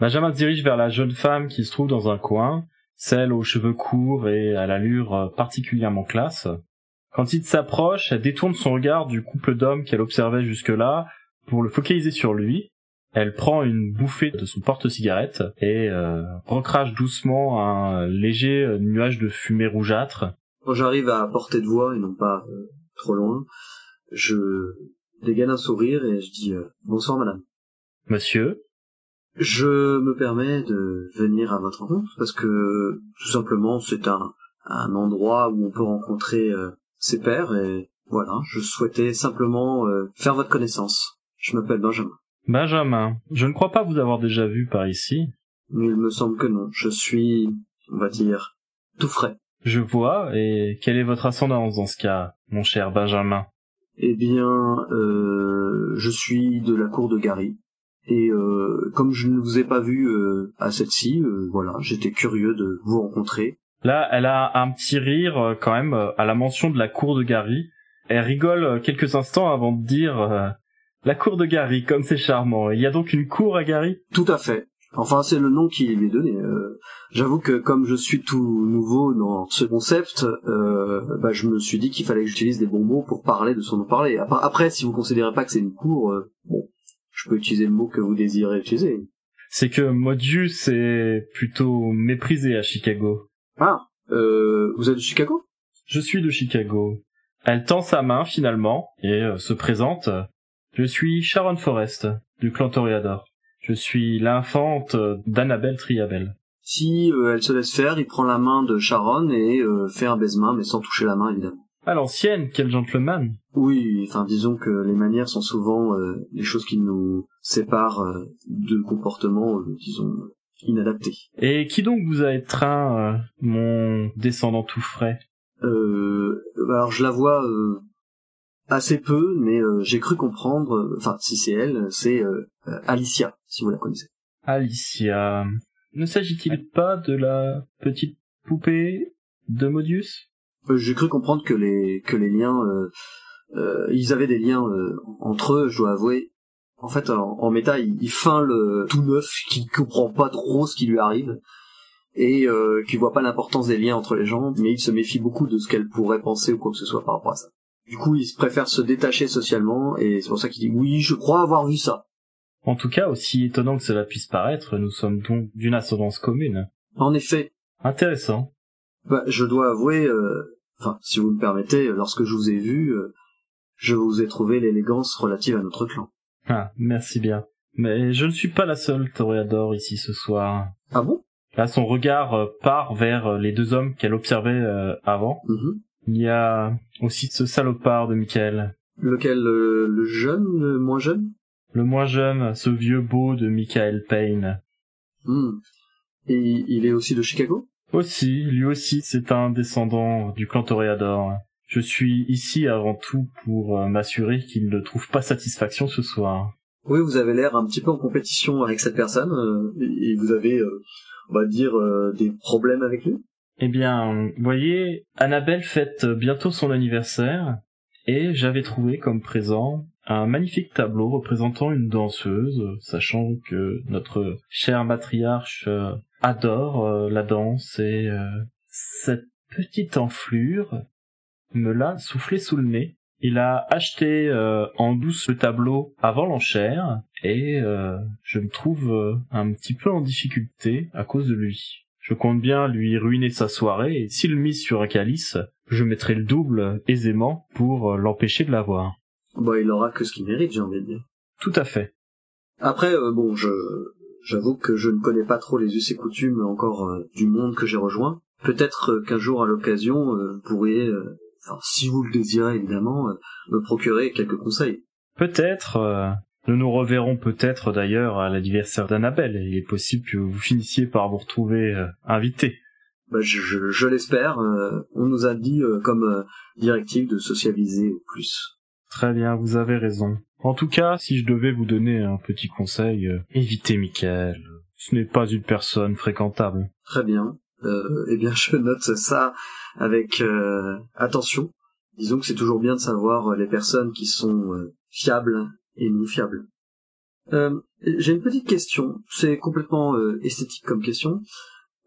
Benjamin se dirige vers la jeune femme qui se trouve dans un coin, celle aux cheveux courts et à l'allure euh, particulièrement classe. Quand il s'approche, elle détourne son regard du couple d'hommes qu'elle observait jusque-là pour le focaliser sur lui. Elle prend une bouffée de son porte-cigarette et euh, recrache doucement un léger euh, nuage de fumée rougeâtre. Quand j'arrive à portée de voix et non pas euh, trop loin, je dégaine un sourire et je dis euh, bonsoir madame. Monsieur, Je me permets de venir à votre rencontre parce que tout simplement c'est un, un endroit où on peut rencontrer euh, ses pairs et voilà, je souhaitais simplement euh, faire votre connaissance. Je m'appelle Benjamin. Benjamin, je ne crois pas vous avoir déjà vu par ici. Mais il me semble que non. Je suis, on va dire, tout frais. Je vois, et quelle est votre ascendance dans ce cas, mon cher Benjamin? Eh bien, euh, je suis de la cour de Gary. Et euh, comme je ne vous ai pas vu euh, à celle-ci, euh, voilà, j'étais curieux de vous rencontrer. Là, elle a un petit rire euh, quand même euh, à la mention de la cour de Gary. Elle rigole euh, quelques instants avant de dire euh, la cour de Gary, comme c'est charmant. Il y a donc une cour à Gary? Tout à fait. Enfin, c'est le nom qui lui est donné. Euh, J'avoue que comme je suis tout nouveau dans ce concept, euh, bah, je me suis dit qu'il fallait que j'utilise des bons mots pour parler de son nom parler. Après, après, si vous considérez pas que c'est une cour, euh, bon, je peux utiliser le mot que vous désirez utiliser. C'est que Modius est plutôt méprisé à Chicago. Ah, euh, vous êtes de Chicago? Je suis de Chicago. Elle tend sa main finalement et euh, se présente. Je suis Sharon Forrest du clan Toreador. Je suis l'infante euh, d'Annabelle Triabel. Si euh, elle se laisse faire, il prend la main de Sharon et fait un baise-main, mais sans toucher la main évidemment. À l'ancienne, quel gentleman Oui, enfin disons que les manières sont souvent euh, les choses qui nous séparent euh, de comportements, euh, disons, inadaptés. Et qui donc vous a étreint, mon descendant tout frais? Euh, alors je la vois assez peu, mais j'ai cru comprendre, enfin si c'est elle, c'est Alicia, si vous la connaissez. Alicia. Ne s'agit-il pas de la petite poupée de Modius? J'ai cru comprendre que les que les liens, euh, euh, ils avaient des liens euh, entre eux, je dois avouer. En fait, en, en méta, il, il feint le tout neuf, qui comprend pas trop ce qui lui arrive et euh, qui voit pas l'importance des liens entre les gens, mais il se méfie beaucoup de ce qu'elle pourrait penser ou quoi que ce soit par rapport à ça. Du coup, il préfère se détacher socialement et c'est pour ça qu'il dit oui, je crois avoir vu ça. En tout cas, aussi étonnant que cela puisse paraître, nous sommes donc d'une ascendance commune. En effet, Intéressant. bah, je dois avouer, euh, enfin, si vous me permettez, lorsque je vous ai vu, euh, je vous ai trouvé l'élégance relative à notre clan. Ah, merci bien. Mais je ne suis pas la seule toréador ici ce soir. Ah bon? Là, son regard euh, part vers euh, les deux hommes qu'elle observait euh, avant. Mhm. Il y a aussi ce salopard de Michael. Lequel, euh, le jeune, le moins jeune? Le moins jeune, ce vieux beau de Michael Payne. Hmm. Et il est aussi de Chicago? Aussi, lui aussi, c'est un descendant du clan Toréador. Je suis ici avant tout pour euh, m'assurer qu'il ne trouve pas satisfaction ce soir. Oui, vous avez l'air un petit peu en compétition avec cette personne, euh, et vous avez, euh, on va dire, euh, des problèmes avec lui? Eh bien, voyez, Annabelle fête bientôt son anniversaire, et j'avais trouvé comme présent un magnifique tableau représentant une danseuse, sachant que notre chère matriarche adore euh, la danse, et euh, cette petite enflure me l'a soufflé sous le nez. Il a acheté euh, en douce le tableau avant l'enchère, et euh, je me trouve euh, un petit peu en difficulté à cause de lui. Je compte bien lui ruiner sa soirée, et s'il mise sur un calice, je mettrai le double aisément pour euh, l'empêcher de l'avoir. Bah, il aura que ce qu'il mérite, j'ai envie de dire. Tout à fait. Après, euh, bon, je j'avoue que je ne connais pas trop les us et coutumes encore euh, du monde que j'ai rejoint. Peut-être euh, qu'un jour, à l'occasion, vous pourriez, enfin, si vous le désirez évidemment, me procurer quelques conseils. Peut-être. nous nous reverrons peut-être d'ailleurs à l'anniversaire d'Annabelle. Il est possible que vous finissiez par vous retrouver invité. Bah, je, je, je l'espère. on nous a dit comme directive de socialiser au plus. Très bien, vous avez raison. En tout cas, si je devais vous donner un petit conseil, euh, évitez Michael. Ce n'est pas une personne fréquentable. Très bien. Euh, eh bien, je note ça avec euh, attention. Disons que c'est toujours bien de savoir les personnes qui sont fiables et non fiables. J'ai une petite question. C'est complètement esthétique comme question.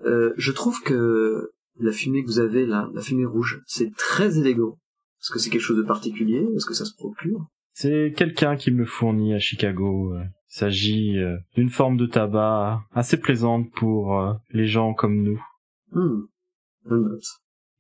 je trouve que la fumée que vous avez là, la fumée rouge, c'est très élégant. Est-ce que c'est quelque chose de particulier? Est-ce que ça se procure? C'est quelqu'un qui me fournit à Chicago. Euh. Il s'agit euh, d'une forme de tabac assez plaisante pour euh, les gens comme nous. Hmm.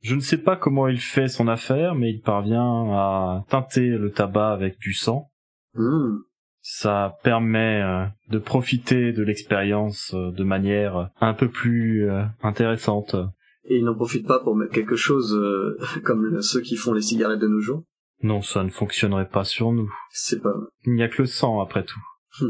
Je ne sais pas comment il fait son affaire, mais il parvient à teinter le tabac avec du sang. Hmm. Ça permet de profiter de l'expérience de manière un peu plus intéressante. Et il n'en profite pas pour mettre quelque chose comme ceux qui font les cigarettes de nos jours non, ça ne fonctionnerait pas sur nous. C'est pas Il n'y a que le sang, après tout.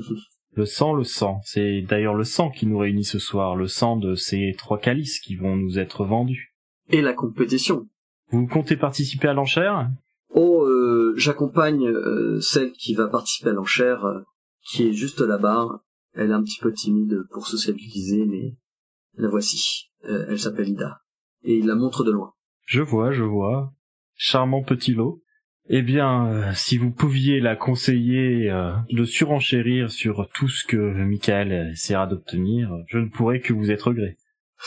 le sang, le sang. C'est d'ailleurs le sang qui nous réunit ce soir, le sang de ces trois calices qui vont nous être vendus. Et la compétition. Vous comptez participer à l'enchère? Oh, euh, j'accompagne euh, celle qui va participer à l'enchère, euh, qui est juste là-bas. Elle est un petit peu timide pour sociabiliser, mais la voici. elle s'appelle Ida. Et il la montre de loin. Je vois, je vois. Charmant petit lot. Eh bien, euh, si vous pouviez la conseiller euh, de surenchérir sur tout ce que Michael essaiera d'obtenir, je ne pourrais que vous être gré.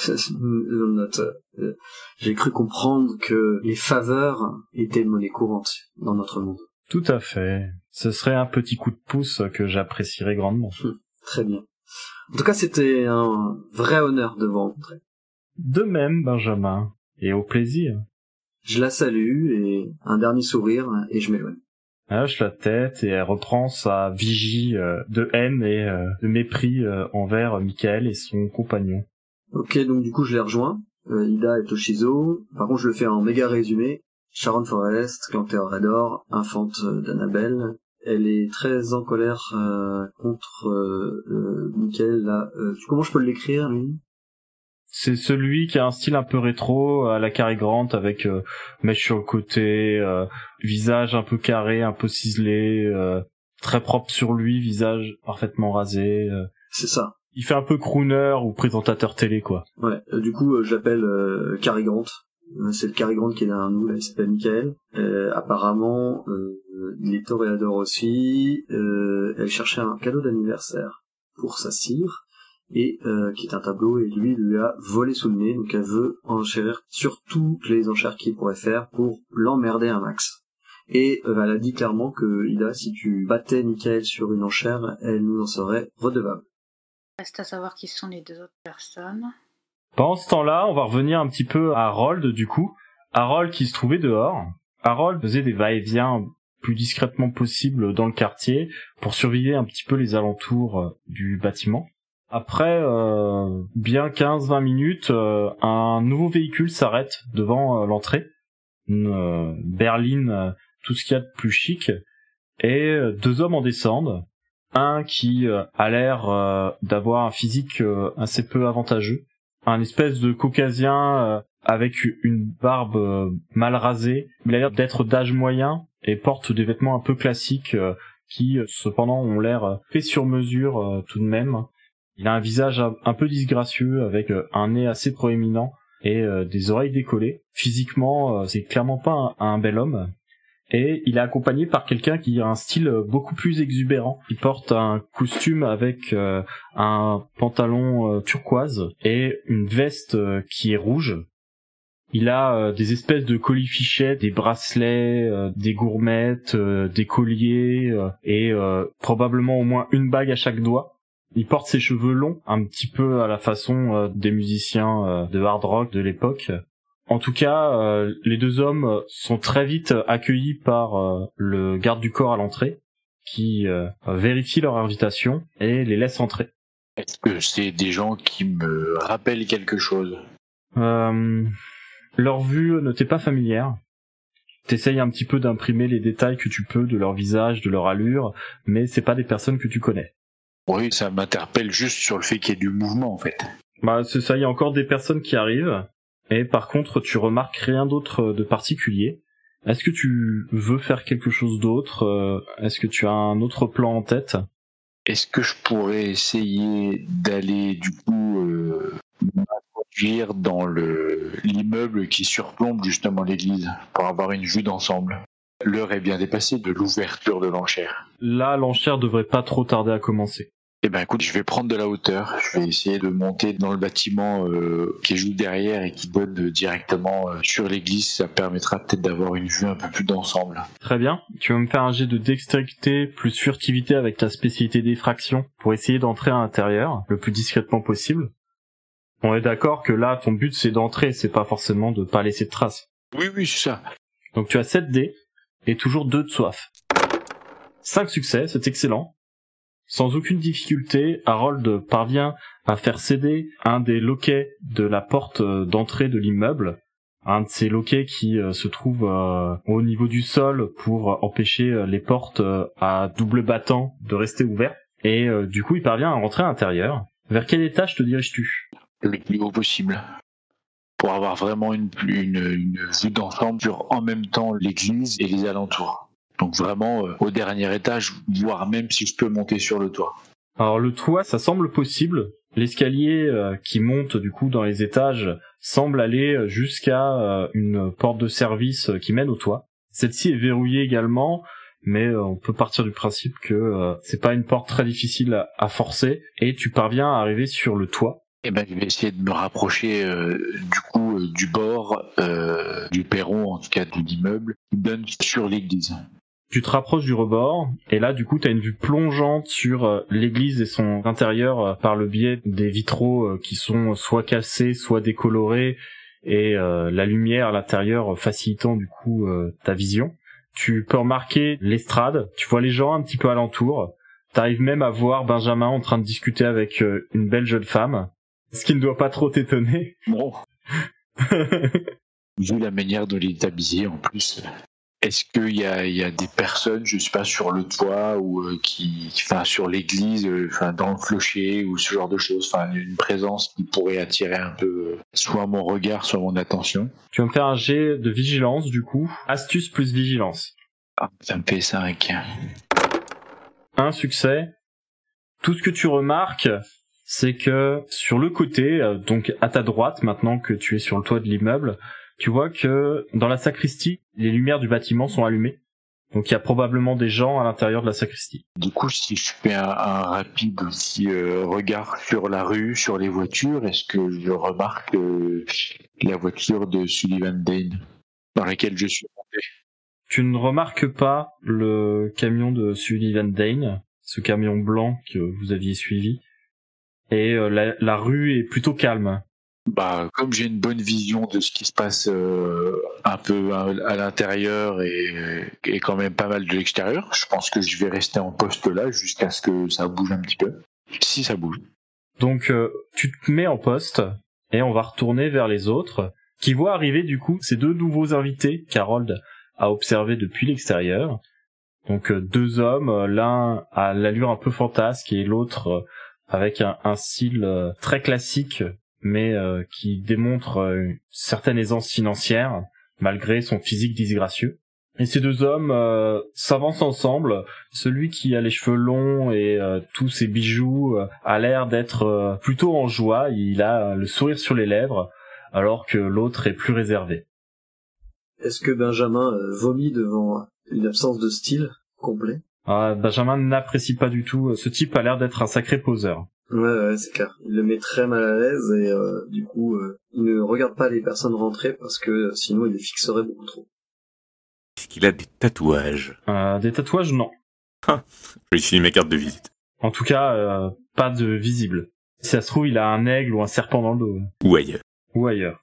Euh, j'ai cru comprendre que les faveurs étaient monnaie courante dans notre monde. Tout à fait. Ce serait un petit coup de pouce que j'apprécierais grandement. Hum, très bien. En tout cas, c'était un vrai honneur de vous rencontrer. De même, Benjamin. Et au plaisir. Je la salue et un dernier sourire et je m'éloigne. Elle hoche la tête et elle reprend sa vigie euh, de haine et euh, de mépris euh, envers Michael et son compagnon. Ok, donc du coup je les rejoins. Ida et Toshizo. Par contre je le fais en méga résumé. Sharon Forrest, Clanter Redor, infante d'Annabelle. Elle est très en colère contre Michael là. comment je peux l'écrire lui? C'est celui qui a un style un peu rétro à la Cary Grant avec euh, mèche sur le côté, euh, visage un peu carré, un peu ciselé, euh, très propre sur lui, visage parfaitement rasé. Euh. C'est ça. Il fait un peu crooner ou présentateur télé quoi. Ouais, du coup j'appelle Cary Grant. C'est le Cary Grant qui est derrière nous, là, il s'appelle Michael. apparemment, il est toréador aussi. elle cherchait un cadeau d'anniversaire pour sa cire et euh, qui est un tableau et lui lui a volé sous le nez donc elle veut enchérir sur toutes les enchères qu'il pourrait faire pour l'emmerder un max. Et euh, elle a dit clairement que Ida si tu battais Michael sur une enchère elle nous en serait redevable reste à savoir qui sont les deux autres personnes. Pendant ce temps-là on va revenir un petit peu à Harold du coup. Harold qui se trouvait dehors. Harold faisait des va-et-vient plus discrètement possible dans le quartier pour surveiller un petit peu les alentours euh, du bâtiment après euh, bien 15-20 minutes, euh, un nouveau véhicule s'arrête devant euh, l'entrée. Une berline, tout ce qu'il y a de plus chic. Et deux hommes en descendent. Un qui a l'air d'avoir un physique assez peu avantageux. Un espèce de caucasien avec une barbe mal rasée. Il a l'air d'être d'âge moyen et porte des vêtements un peu classiques qui cependant ont l'air fait sur mesure tout de même. Il a un visage un peu disgracieux avec euh, un nez assez proéminent et euh, des oreilles décollées. Physiquement, euh, c'est clairement pas un, bel homme. Et il est accompagné par quelqu'un qui a un style beaucoup plus exubérant. Il porte un costume avec un pantalon turquoise et une veste qui est rouge. Il a des espèces de colifichets, des bracelets, des gourmettes, des colliers et probablement au moins une bague à chaque doigt. Il porte ses cheveux longs, un petit peu à la façon euh, des musiciens euh, de hard rock de l'époque. En tout cas, euh, les deux hommes sont très vite accueillis par le garde du corps à l'entrée, qui euh, vérifient leur invitation et les laissent entrer. Est-ce que c'est des gens qui me rappellent quelque chose? Euh, leur vue ne t'est pas familière. T'essayes un petit peu d'imprimer les détails que tu peux de leur visage, de leur allure, mais c'est pas des personnes que tu connais. Oui, ça m'interpelle juste sur le fait qu'il y ait du mouvement en fait. Bah c'est ça, il y a encore des personnes qui arrivent, et par contre tu remarques rien d'autre de particulier. Est-ce que tu veux faire quelque chose d'autre Euh, Est-ce que tu as un autre plan en tête? Est-ce que je pourrais essayer d'aller du coup euh, m'introduire dans le l'immeuble qui surplombe justement l'église pour avoir une vue d'ensemble? L'heure est bien dépassée de l'ouverture de l'enchère. Là, l'enchère devrait pas trop tarder à commencer. Eh ben écoute, je vais prendre de la hauteur, je vais essayer de monter dans le bâtiment euh, qui est juste derrière et qui donne directement euh, sur l'église, ça permettra peut-être d'avoir une vue un peu plus d'ensemble. Très bien. Tu vas me faire un jet de dextérité plus furtivité avec ta spécialité d'effraction pour essayer d'entrer à l'intérieur le plus discrètement possible. On est d'accord que là, ton but c'est d'entrer, c'est pas forcément de pas laisser de traces. Oui, oui, c'est ça. Donc tu as 7 dés et toujours 2 de soif. 5 succès, c'est excellent. Sans aucune difficulté, Harold parvient à faire céder un des loquets de la porte euh, d'entrée de l'immeuble, un de ces loquets qui euh, se trouve euh, au niveau du sol pour empêcher les portes à double battant de rester ouvertes. Et du coup, il parvient à rentrer à l'intérieur. Vers quel étage te diriges-tu? Le plus haut possible. Pour avoir vraiment une, une, une vue d'ensemble sur en même temps l'église et les alentours. Donc vraiment euh, au dernier étage, voire même si je peux monter sur le toit. Alors le toit, ça semble possible. L'escalier euh, qui monte du coup dans les étages semble aller jusqu'à euh, une porte de service euh, qui mène au toit. Celle-ci est verrouillée également, mais euh, on peut partir du principe que euh, c'est pas une porte très difficile à, à forcer et tu parviens à arriver sur le toit. Et ben je vais essayer de me rapprocher euh, du coup euh, du bord, euh, du perron en tout cas de l'immeuble qui donne sur l'église. Tu te rapproches du rebord et là du coup tu as une vue plongeante sur euh, l'église et son intérieur euh, par le biais des vitraux qui sont soit cassés, soit décolorés et la lumière à l'intérieur facilitant du coup ta vision. Tu peux remarquer l'estrade, tu vois les gens un petit peu alentour. T'arrives même à voir Benjamin en train de discuter avec une belle jeune femme, ce qui ne doit pas trop t'étonner. Bon, vu la manière dont il est habillé en plus. Est-ce qu'il y a, il y a des personnes, je sais pas, sur le toit ou euh, qui, enfin, sur l'église, euh, dans le clocher ou ce genre de choses, enfin, une présence qui pourrait attirer un peu euh, soit mon regard, soit mon attention? tu vas me faire un jet de vigilance du coup, astuce plus vigilance. Ah, ça me fait 5. un succès. Tout ce que tu remarques, c'est que sur le côté, euh, donc à ta droite, maintenant que tu es sur le toit de l'immeuble, tu vois que dans la sacristie, les lumières du bâtiment sont allumées. Donc il y a probablement des gens à l'intérieur de la sacristie. Du coup, si je fais un, un rapide aussi euh, regard sur la rue, sur les voitures, est-ce que je remarque euh, la voiture de Sullivan Dane dans laquelle je suis monté? Tu ne remarques pas le camion de Sullivan Dane, ce camion blanc que vous aviez suivi? Et euh, la, la rue est plutôt calme. Bah, comme j'ai une bonne vision de ce qui se passe euh, un peu à, à l'intérieur et, et quand même pas mal de l'extérieur, je pense que je vais rester en poste là jusqu'à ce que ça bouge un petit peu. Si ça bouge. Donc euh, tu te mets en poste et on va retourner vers les autres qui voient arriver du coup ces deux nouveaux invités qu'Harold a observés depuis l'extérieur. Donc euh, deux hommes, l'un à l'allure un peu fantasque et l'autre avec un, style euh, très classique mais euh, qui démontre euh, une certaine aisance financière malgré son physique disgracieux. Et ces deux hommes s'avancent ensemble. Celui qui a les cheveux longs et tous ses bijoux a l'air d'être plutôt en joie. Il a le sourire sur les lèvres, alors que l'autre est plus réservé. Est-ce que Benjamin vomit devant une absence de style complet? Ah, Benjamin n'apprécie pas du tout. Ce type a l'air d'être un sacré poseur. Ouais, ouais, c'est clair. Il le met très mal à l'aise et euh, du coup, euh, il ne regarde pas les personnes rentrer parce que euh, sinon il les fixerait beaucoup trop. Est-ce qu'il a des tatouages? Euh, des tatouages, non. Je lui suis ma carte de visite. En tout cas, euh, pas de visible. Si ça se trouve, il a un aigle ou un serpent dans le dos. Ou ailleurs. Ou ailleurs.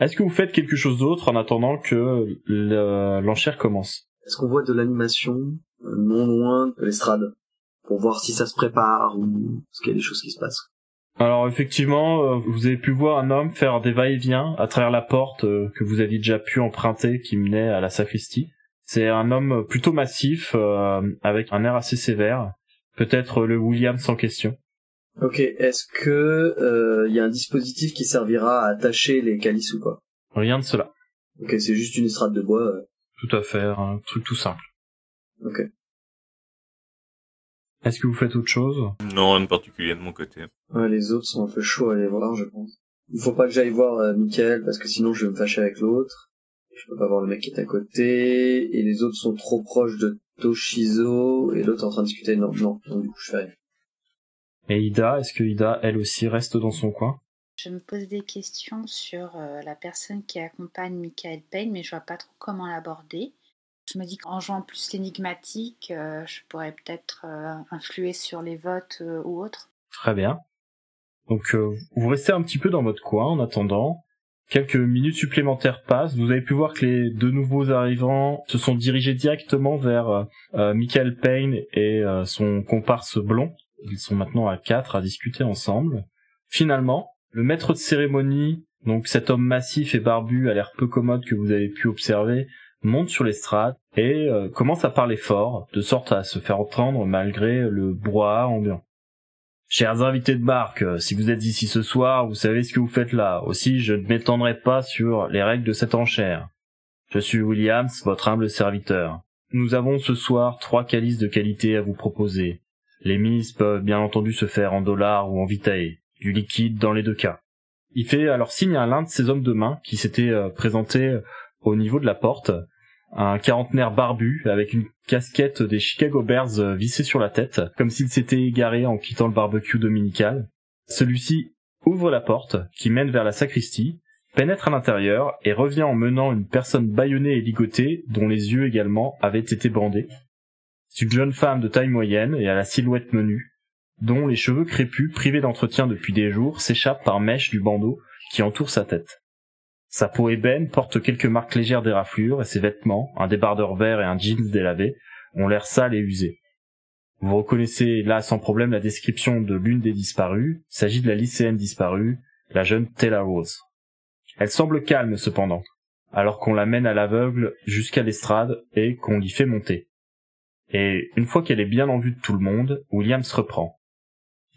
Est-ce que vous faites quelque chose d'autre en attendant que le- l'enchère commence? Est-ce qu'on voit de l'animation? Non loin de l'estrade pour voir si ça se prépare ou est-ce qu'il y a des choses qui se passent. Alors effectivement, euh, vous avez pu voir un homme faire des va-et-vient à travers la porte euh, que vous aviez déjà pu emprunter qui menait à la sacristie. C'est un homme plutôt massif, euh, avec un air assez sévère, peut-être le William sans question. Ok, est-ce que il y a un dispositif qui servira à attacher les calices ou pas? Rien de cela. Ok, c'est juste une estrade de bois. euh, Tout à fait, un truc tout simple. Ok. Est-ce que vous faites autre chose? Non, rien de particulier de mon côté. Ouais, les autres sont un peu chauds à aller voir, je pense. Il faut pas que j'aille voir euh, Michael parce que sinon je vais me fâcher avec l'autre. Je peux pas voir le mec qui est à côté et les autres sont trop proches de Toshizo et l'autre est en train de discuter. Non, non, non, du coup je fais rien. Et Ida, est-ce que Ida, elle aussi, reste dans son coin? Je me pose des questions sur euh, la personne qui accompagne Michael Payne, mais je vois pas trop comment l'aborder. Je me dis qu'en jouant plus l'énigmatique, euh, je pourrais peut-être euh, influer sur les votes euh, ou autres. Très bien. Donc vous restez un petit peu dans votre coin en attendant. Quelques minutes supplémentaires passent. Vous avez pu voir que les deux nouveaux arrivants se sont dirigés directement vers Michael Payne et son comparse blond. Ils sont maintenant à quatre à discuter ensemble. Finalement, le maître de cérémonie, donc cet homme massif et barbu à l'air peu commode que vous avez pu observer, monte sur l'estrade et euh, commence à parler fort, de sorte à se faire entendre malgré le brouhaha ambiant. Chers invités de barque, euh, si vous êtes ici ce soir, vous savez ce que vous faites là. Aussi, je ne m'étendrai pas sur les règles de cette enchère. Je suis Williams, votre humble serviteur. Nous avons ce soir trois calices de qualité à vous proposer. Les mises peuvent bien entendu se faire en dollars ou en vitae, du liquide dans les deux cas. Il fait alors signe à l'un de ses hommes de main qui s'était euh, présenté au niveau de la porte, un quarantenaire barbu avec une casquette des Chicago Bears euh, vissée sur la tête, comme s'il s'était égaré en quittant le barbecue dominical. Celui-ci ouvre la porte qui mène vers la sacristie, pénètre à l'intérieur et revient en menant une personne bâillonnée et ligotée dont les yeux également avaient été bandés. C'est une jeune femme de taille moyenne et à la silhouette menue, dont les cheveux crépus privés d'entretien depuis des jours s'échappent par mèches du bandeau qui entoure sa tête. Sa peau ébène porte quelques marques légères d'éraflure et ses vêtements, un débardeur vert et un jeans délavé, ont l'air sales et usés. Vous reconnaissez là sans problème la description de l'une des disparues. S'agit de la lycéenne disparue, la jeune Taylor Rose. Elle semble calme cependant, alors qu'on la mène à l'aveugle jusqu'à l'estrade et qu'on l'y fait monter. Et une fois qu'elle est bien en vue de tout le monde, William se reprend.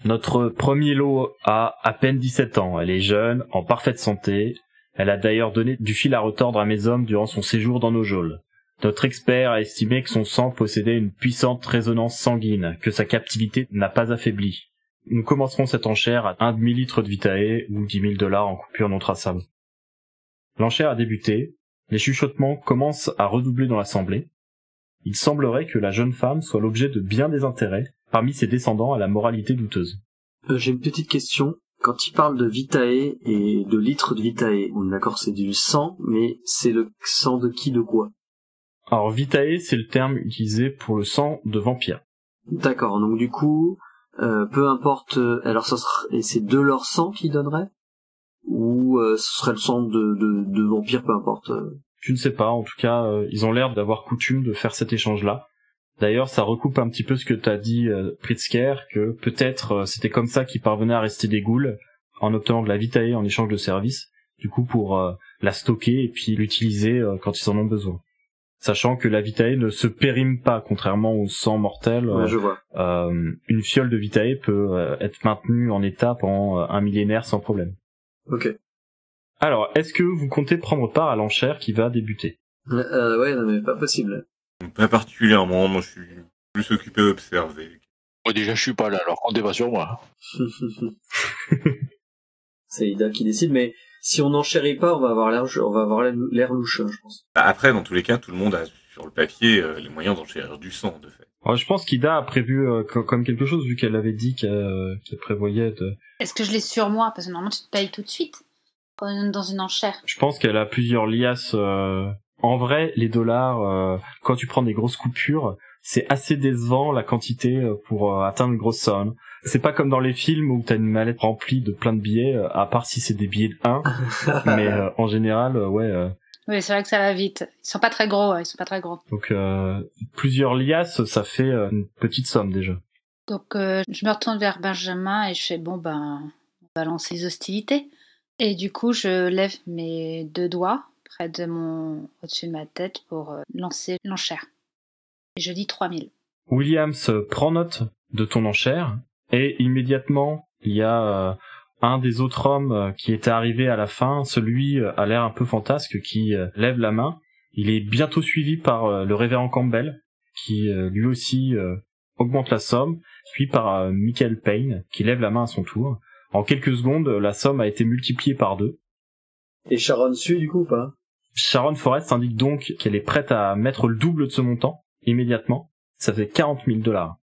Notre premier lot a à peine 17 ans. Elle est jeune, en parfaite santé. Elle a d'ailleurs donné du fil à retordre à mes hommes durant son séjour dans nos geôles. Notre expert a estimé que son sang possédait une puissante résonance sanguine, que sa captivité n'a pas affaibli. Nous commencerons cette enchère à un demi-litre de vitae ou dix mille dollars en coupure non traçable. L'enchère a débuté. Les chuchotements commencent à redoubler dans l'assemblée. Il semblerait que la jeune femme soit l'objet de bien des intérêts parmi ses descendants à la moralité douteuse. Euh, J'ai une petite question. Quand il parle de vitae et de litres de vitae, on est d'accord c'est du sang, mais c'est le sang de qui de quoi? Alors vitae, c'est le terme utilisé pour le sang de vampire. D'accord, donc du coup, euh, peu importe, euh, alors ça serait, et c'est de leur sang qu'ils donneraient? Ou euh, ce serait le sang de, de, de vampire, peu importe euh? Je ne sais pas, en tout cas, euh, ils ont l'air d'avoir coutume de faire cet échange-là. D'ailleurs, ça recoupe un petit peu ce que t'as dit, euh, Pritzker, que peut-être euh, c'était comme ça qu'ils parvenaient à rester des ghouls, en obtenant de la vitae en échange de services, du coup pour euh, la stocker et puis l'utiliser euh, quand ils en ont besoin. Sachant que la vitae ne se périme pas, contrairement au sang mortel. Ouais, je vois. euh, une fiole de vitae peut euh, être maintenue en état pendant euh, un millénaire sans problème. Ok. Alors, est-ce que vous comptez prendre part à l'enchère qui va débuter? Euh, ouais, non mais pas possible. Pas particulièrement, moi je suis plus occupé d'observer. Moi, déjà, je suis pas là, alors comptez pas sur moi. c'est Ida qui décide, mais si on n'enchérit pas, on va avoir l'air, on va avoir l'air louche, hein, je pense. Bah, Après, dans tous les cas, tout le monde a sur le papier euh, les moyens d'enchérir du sang, de fait. Alors, Je pense qu'Ida a prévu euh, co- comme quelque chose, vu qu'elle avait dit qu'elle euh, qu'elle prévoyait de... Est-ce que je l'ai sur moi? Parce que normalement, tu te payes tout de suite quand on est dans une enchère. Je pense qu'elle a plusieurs liasses. euh, En vrai, les dollars, euh, quand tu prends des grosses coupures, c'est assez décevant la quantité euh, pour euh, atteindre une grosse somme. C'est pas comme dans les films où t'as une mallette remplie de plein de billets, euh, à part si c'est des billets de 1. mais euh, en général, euh, ouais, euh, Oui, c'est vrai que ça va vite. Ils sont pas très gros, ouais, ils sont pas très gros. Donc euh, plusieurs liasses, ça fait euh, une petite somme déjà. Donc euh, je me retourne vers Benjamin et je fais bon ben on va lancer les hostilités. Et du coup je lève mes deux doigts près de mon au-dessus de ma tête pour euh, lancer l'enchère. Et je dis 3000. Williams euh, prend note de ton enchère et immédiatement il y a euh, un des autres hommes qui était arrivé à la fin, celui a l'air un peu fantasque qui euh, lève la main. Il est bientôt suivi par euh, le révérend Campbell qui euh, lui aussi euh, augmente la somme, puis par euh, Michael Payne qui lève la main à son tour. En quelques secondes, la somme a été multipliée par deux. Et Sharon suit du coup ou pas? Sharon Forrest indique donc qu'elle est prête à mettre le double de ce montant immédiatement. Ça fait 40 000 dollars.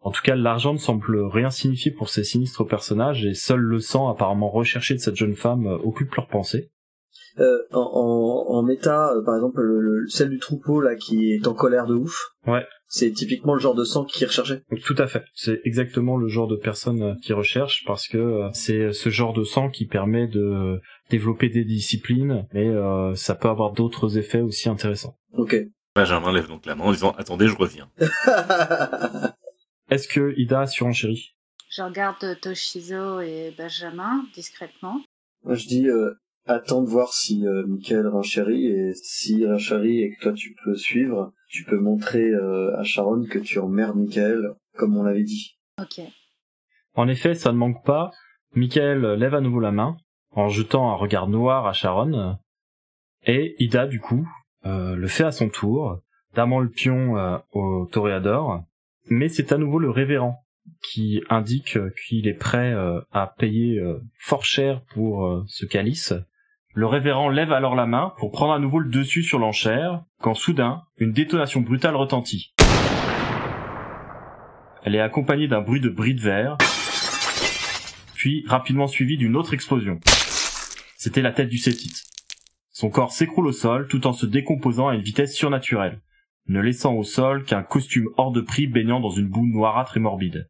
En tout cas, l'argent ne semble rien signifier pour ces sinistres personnages et seul le sang apparemment recherché de cette jeune femme euh, occupe leurs pensées. euh, en, en, euh, par exemple, le, le- celle du troupeau là qui est en colère de ouf. Ouais. C'est typiquement le genre de sang qui. Donc, tout à fait. C'est exactement le genre de personne euh, qui recherche parce que euh, c'est ce genre de sang qui permet de développer des disciplines, mais euh, ça peut avoir d'autres effets aussi intéressants. Ok. Benjamin lève donc la main en disant Attendez, je reviens. Est-ce que Ida surenchérit Je regarde Toshizo et Benjamin discrètement. Moi je dis euh, attends de voir si euh, Michael renchérit et si renchérit et que toi tu peux suivre, tu peux montrer euh, à Sharon que tu emmerdes Michael comme on l'avait dit. Ok. En effet, ça ne manque pas. Michael lève à nouveau la main, en jetant un regard noir à Sharon, et Ida, du coup, euh, le fait à son tour, damant le pion euh, au toréador, mais c'est à nouveau le révérend qui indique qu'il est prêt euh, à payer euh, fort cher pour euh, ce calice. Le révérend lève alors la main pour prendre à nouveau le dessus sur l'enchère, quand soudain, une détonation brutale retentit. Elle est accompagnée d'un bruit de bris de verre, puis rapidement suivie d'une autre explosion. C'était la tête du Cétite. Son corps s'écroule au sol tout en se décomposant à une vitesse surnaturelle, ne laissant au sol qu'un costume hors de prix baignant dans une boue noirâtre et morbide.